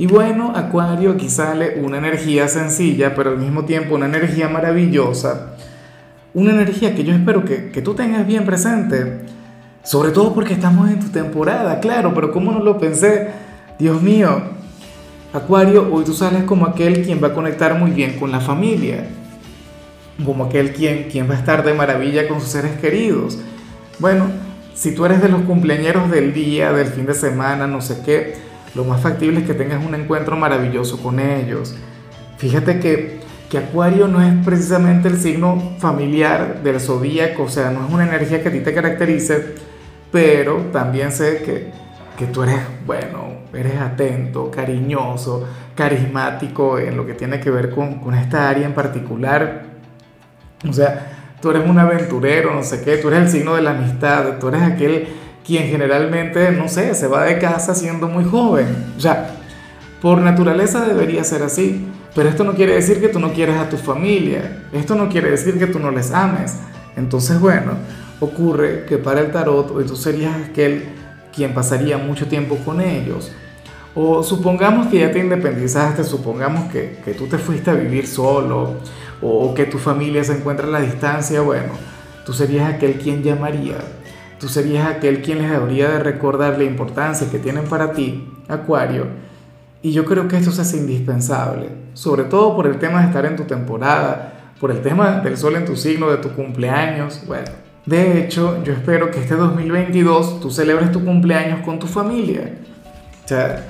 Y bueno, Acuario, aquí sale una energía sencilla, pero al mismo tiempo una energía maravillosa. Una energía que yo espero que, que tú tengas bien presente. Sobre todo porque estamos en tu temporada, claro, pero ¿cómo no lo pensé? Dios mío, Acuario, hoy tú sales como aquel quien va a conectar muy bien con la familia, como aquel quien, quien va a estar de maravilla con sus seres queridos. Bueno, si tú eres de los cumpleaños del día, del fin de semana, no sé qué, lo más factible es que tengas un encuentro maravilloso con ellos. Fíjate que, que Acuario no es precisamente el signo familiar del zodíaco, o sea, no es una energía que a ti te caracterice, pero también sé que, que tú eres, bueno, eres atento, cariñoso, carismático en lo que tiene que ver con, con esta área en particular. O sea, tú eres un aventurero, no sé qué, tú eres el signo de la amistad, tú eres aquel quien generalmente, no sé, se va de casa siendo muy joven. O sea, por naturaleza debería ser así. Pero esto no quiere decir que tú no quieras a tu familia. Esto no quiere decir que tú no les ames. Entonces, bueno, ocurre que para el tarot tú serías aquel quien pasaría mucho tiempo con ellos. O supongamos que ya te independizaste, supongamos que, que tú te fuiste a vivir solo o que tu familia se encuentra a la distancia, bueno, tú serías aquel quien llamaría Tú serías aquel quien les habría de recordar la importancia que tienen para ti, Acuario. Y yo creo que esto es indispensable, sobre todo por el tema de estar en tu temporada, por el tema del sol en tu signo, de tu cumpleaños. Bueno, de hecho, yo espero que este 2022 tú celebres tu cumpleaños con tu familia. O sea,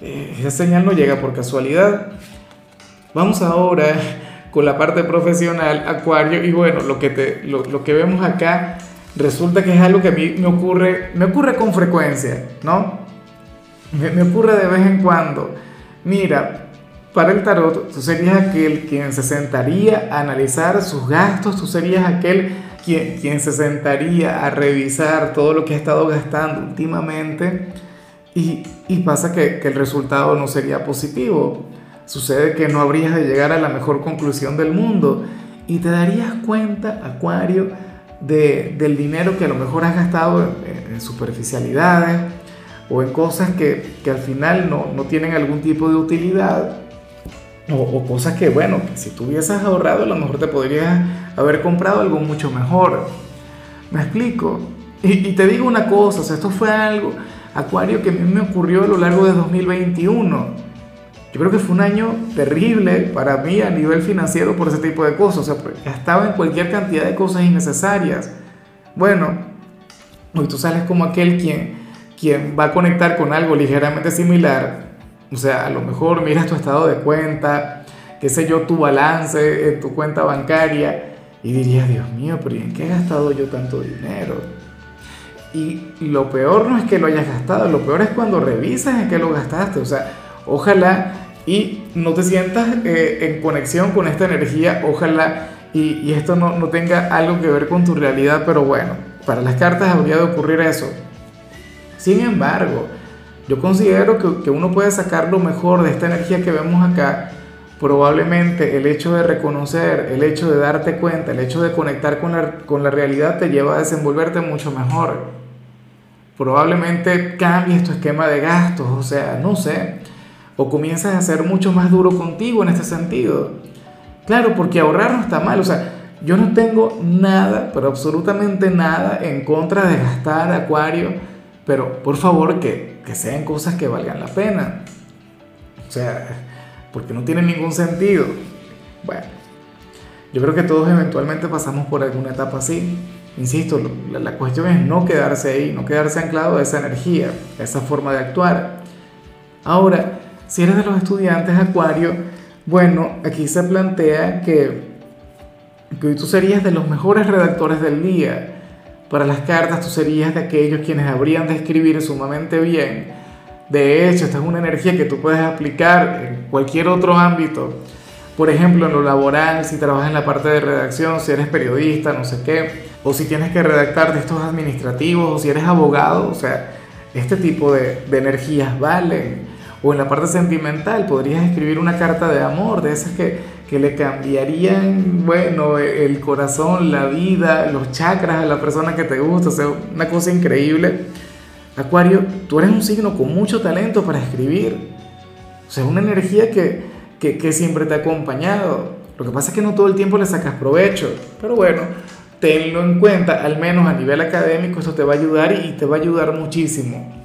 eh, esa señal no llega por casualidad. Vamos ahora con la parte profesional, Acuario, y bueno, lo que, te, lo, lo que vemos acá resulta que es algo que a mí me ocurre, me ocurre con frecuencia, ¿no? Me, ocurre de vez en cuando. Mira, para el tarot, tú serías aquel quien se sentaría a analizar sus gastos, tú serías aquel quien, quien se sentaría a revisar todo lo que ha estado gastando últimamente y, y pasa que, que el resultado no sería positivo. Sucede que no habrías de llegar a la mejor conclusión del mundo y te darías cuenta, Acuario, de, del dinero que a lo mejor has gastado en, superficialidades o en cosas que, que al final no, no, tienen algún tipo de utilidad o, cosas que, bueno, que si tú hubieses ahorrado a lo mejor te podrías haber comprado algo mucho mejor. ¿Me explico? Y, te digo una cosa, o esto fue algo, Acuario, que a mí me ocurrió a lo largo de 2021 yo creo que fue un año terrible para mí a nivel financiero por ese tipo de cosas. O sea, pues, gastaba en cualquier cantidad de cosas innecesarias. Bueno, hoy tú sales como aquel quien, quien va a conectar con algo ligeramente similar. O sea, a lo mejor miras tu estado de cuenta, qué sé yo, tu balance en tu cuenta bancaria y dirías, Dios mío, pero ¿en qué he gastado yo tanto dinero? Y lo peor no es que lo hayas gastado, lo peor es cuando revisas en qué lo gastaste. O sea, ojalá y no te sientas eh, en conexión con esta energía, ojalá y, esto no, no, tenga algo que ver con tu realidad, pero bueno, para las cartas habría de ocurrir eso. Sin embargo, yo considero que, que uno puede sacar lo mejor de esta energía que vemos acá, probablemente el hecho de reconocer, el hecho de darte cuenta, el hecho de conectar con la, con la realidad te lleva a desenvolverte mucho mejor. Probablemente cambies tu esquema de gastos, o sea, no sé o comienzas a ser mucho más duro contigo en este sentido. Claro, porque ahorrar no está mal, o sea, yo no tengo nada, pero absolutamente nada en contra de gastar acuario, pero por favor que, que sean cosas que valgan la pena. O sea, porque no tiene ningún sentido. Bueno, yo creo que todos eventualmente pasamos por alguna etapa así. Insisto, la, la cuestión es no quedarse ahí, no quedarse anclado a esa energía, a esa forma de actuar. Ahora, si eres de los estudiantes Acuario, bueno, aquí se plantea que, que tú serías de los mejores redactores del día. Para las cartas tú serías de aquellos quienes habrían de escribir sumamente bien. De hecho, esta es una energía que tú puedes aplicar en cualquier otro ámbito. por ejemplo, en lo laboral, si trabajas en la parte de redacción, si eres periodista, no sé qué, o si tienes que redactar de estos administrativos, o si eres abogado, o sea, este tipo de, de energías valen. O en la parte sentimental, podrías escribir una carta de amor, de esas que, que le cambiarían, bueno, el corazón, la vida, los chakras a la persona que te gusta, o sea, una cosa increíble. Acuario, tú eres un signo con mucho talento para escribir. O sea, una energía que, que, siempre te ha acompañado. Lo que pasa es que no todo el tiempo le sacas provecho, pero bueno, tenlo en cuenta, al menos a nivel académico, esto te va a ayudar y te va a ayudar muchísimo.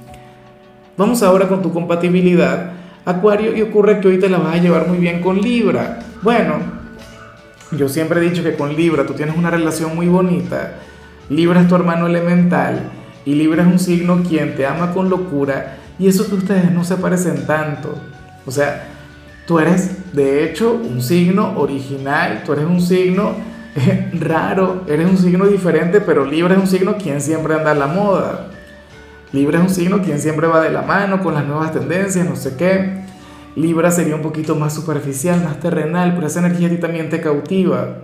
Vamos ahora con tu compatibilidad, Acuario, y ocurre que hoy te la vas a llevar muy bien con Libra. Bueno, yo siempre he dicho que con Libra tú tienes una relación muy bonita. Libra es tu hermano elemental y Libra es un signo quien te ama con locura y eso que ustedes no se parecen tanto. O sea, Tú eres, de hecho, un signo original, tú eres un signo raro, eres un signo diferente, pero Libra es un signo quien siempre anda a la moda. Libra es un signo quien siempre va de la mano con las nuevas tendencias, no sé qué. Libra sería un poquito más superficial, más terrenal, pero esa energía a ti también te cautiva.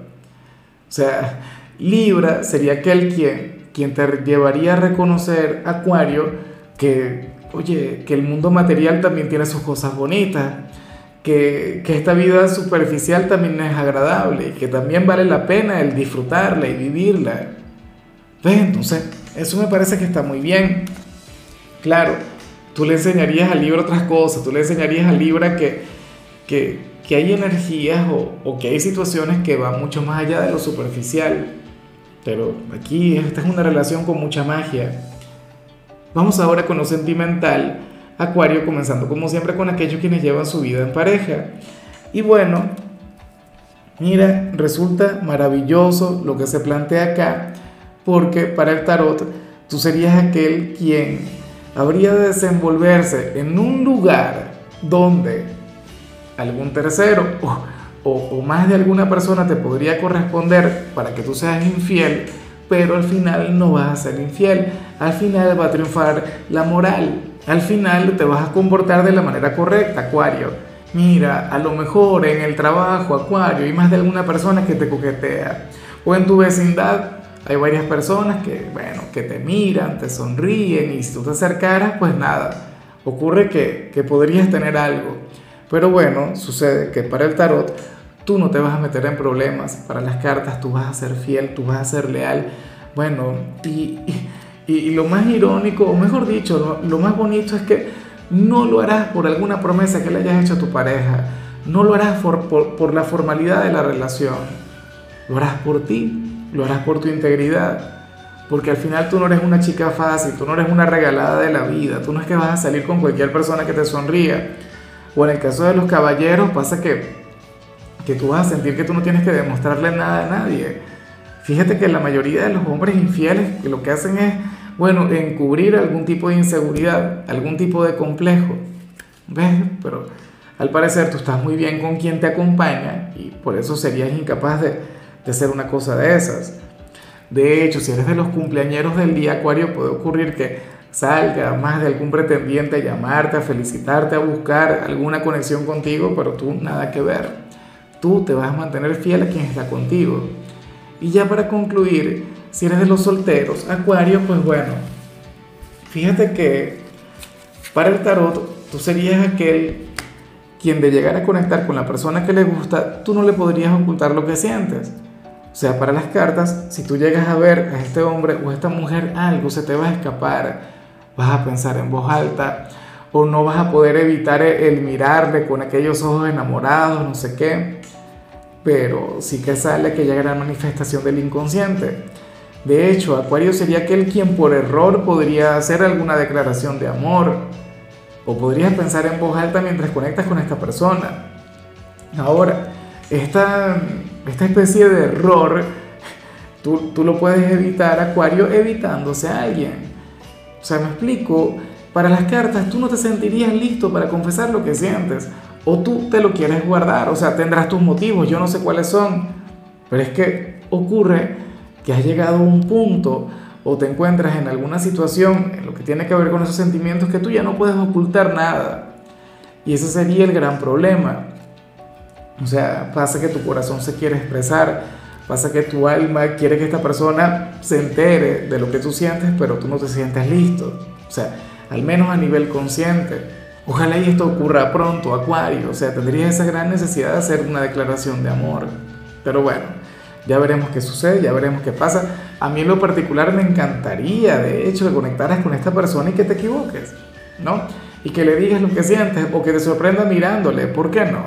O sea, Libra sería aquel quien, quien te llevaría a reconocer, Acuario, que, oye, que el mundo material también tiene sus cosas bonitas que, esta vida superficial también es agradable y que también vale la pena el disfrutarla y vivirla. ¿Ves? Entonces, eso me parece que está muy bien. Claro, tú le enseñarías al libro otras cosas, tú le enseñarías al libro que, que, que hay energías o, o, que hay situaciones que van mucho más allá de lo superficial. Pero aquí esta es una relación con mucha magia. Vamos ahora con lo sentimental Acuario, comenzando como siempre con aquellos quienes llevan su vida en pareja. Y bueno, mira, resulta maravilloso lo que se plantea acá, porque para el tarot tú serías aquel quien habría de desenvolverse en un lugar donde algún tercero o, o, más de alguna persona te podría corresponder para que tú seas infiel, pero al final no vas a ser infiel, al final va a triunfar la moral al final te vas a comportar de la manera correcta, Acuario. Mira, a lo mejor en el trabajo, Acuario, hay más de alguna persona que te coquetea. O en tu vecindad hay varias personas que, bueno, que te miran, te sonríen y si tú te acercaras, pues nada, ocurre que, podrías tener algo. Pero bueno, sucede que para el tarot tú no te vas a meter en problemas. Para las cartas tú vas a ser fiel, tú vas a ser leal. Bueno, y lo más irónico, o mejor dicho, lo, más bonito es que no lo harás por alguna promesa que le hayas hecho a tu pareja, no lo harás por, la formalidad de la relación, lo harás por ti, lo harás por tu integridad. Porque al final tú no eres una chica fácil, tú no eres una regalada de la vida, tú no es que vas a salir con cualquier persona que te sonría. O en el caso de los caballeros pasa que, que tú vas a sentir que tú no tienes que demostrarle nada a nadie Fíjate que la mayoría de los hombres infieles lo que hacen es, bueno, encubrir algún tipo de inseguridad, algún tipo de complejo. ¿Ves? Pero al parecer tú estás muy bien con quien te acompaña y por eso serías incapaz de, de hacer una cosa de esas. De hecho, si eres de los cumpleañeros del día Acuario, puede ocurrir que salga más de algún pretendiente a llamarte, a felicitarte, a buscar alguna conexión contigo, pero tú nada que ver. Tú te vas a mantener fiel a quien está contigo. Y ya para concluir, si eres de los solteros, Acuario, pues bueno, fíjate que para el tarot tú serías aquel quien de llegar a conectar con la persona que le gusta, tú no le podrías ocultar lo que sientes. O sea, para las cartas, si tú llegas a ver a este hombre o a esta mujer algo se te va a escapar, vas a pensar en voz alta o no vas a poder evitar el mirarle con aquellos ojos enamorados, no sé qué pero sí que sale aquella gran manifestación del inconsciente. De hecho, Acuario sería aquel quien por error podría hacer alguna declaración de amor o podrías pensar en voz alta mientras conectas con esta persona. Ahora, esta, esta especie de error, tú, tú lo puedes evitar, Acuario, evitándose a alguien. O sea, me explico, para las cartas tú no te sentirías listo para confesar lo que sientes o tú te lo quieres guardar, o sea, tendrás tus motivos, yo no sé cuáles son, pero es que ocurre que has llegado a un punto o te encuentras en alguna situación en lo que tiene que ver con esos sentimientos que tú ya no puedes ocultar nada. Y ese sería el gran problema. O sea, pasa que tu corazón se quiere expresar, pasa que tu alma quiere que esta persona se entere de lo que tú sientes, pero tú no te sientes listo. O sea, al menos a nivel consciente. Ojalá y esto ocurra pronto, Acuario. O sea, tendrías esa gran necesidad de hacer una declaración de amor. Pero bueno, ya veremos qué sucede, ya veremos qué pasa. A mí en lo particular me encantaría, de hecho, que conectaras con esta persona y que te equivoques, ¿no? Y que le digas lo que sientes o que te sorprenda mirándole, ¿por qué no?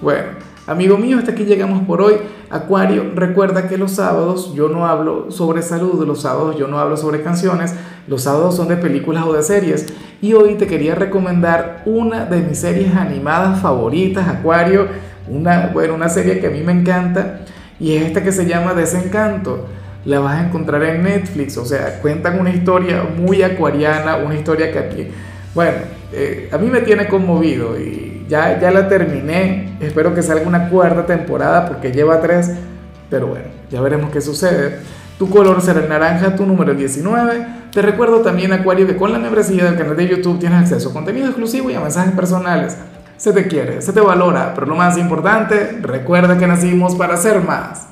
Bueno, amigo mío, hasta aquí llegamos por hoy. Acuario, recuerda que los sábados yo no hablo sobre salud, los sábados yo no hablo sobre canciones, los sábados son de películas o de series. Y hoy te quería recomendar una de mis series animadas favoritas, Acuario, una, bueno, una serie que a mí me encanta y es esta que se llama Desencanto. La vas a encontrar en Netflix, o sea, cuentan una historia muy acuariana, una historia que bueno, eh, a mí me tiene conmovido y ya, ya la terminé. Espero que salga una cuarta temporada porque lleva tres, pero bueno, ya veremos qué sucede. Tu color será el naranja, tu número el 19. Te recuerdo también, Acuario, que con la membresía del canal de YouTube tienes acceso a contenido exclusivo y a mensajes personales. Se te quiere, se te valora, pero lo más importante, recuerda que nacimos para ser más.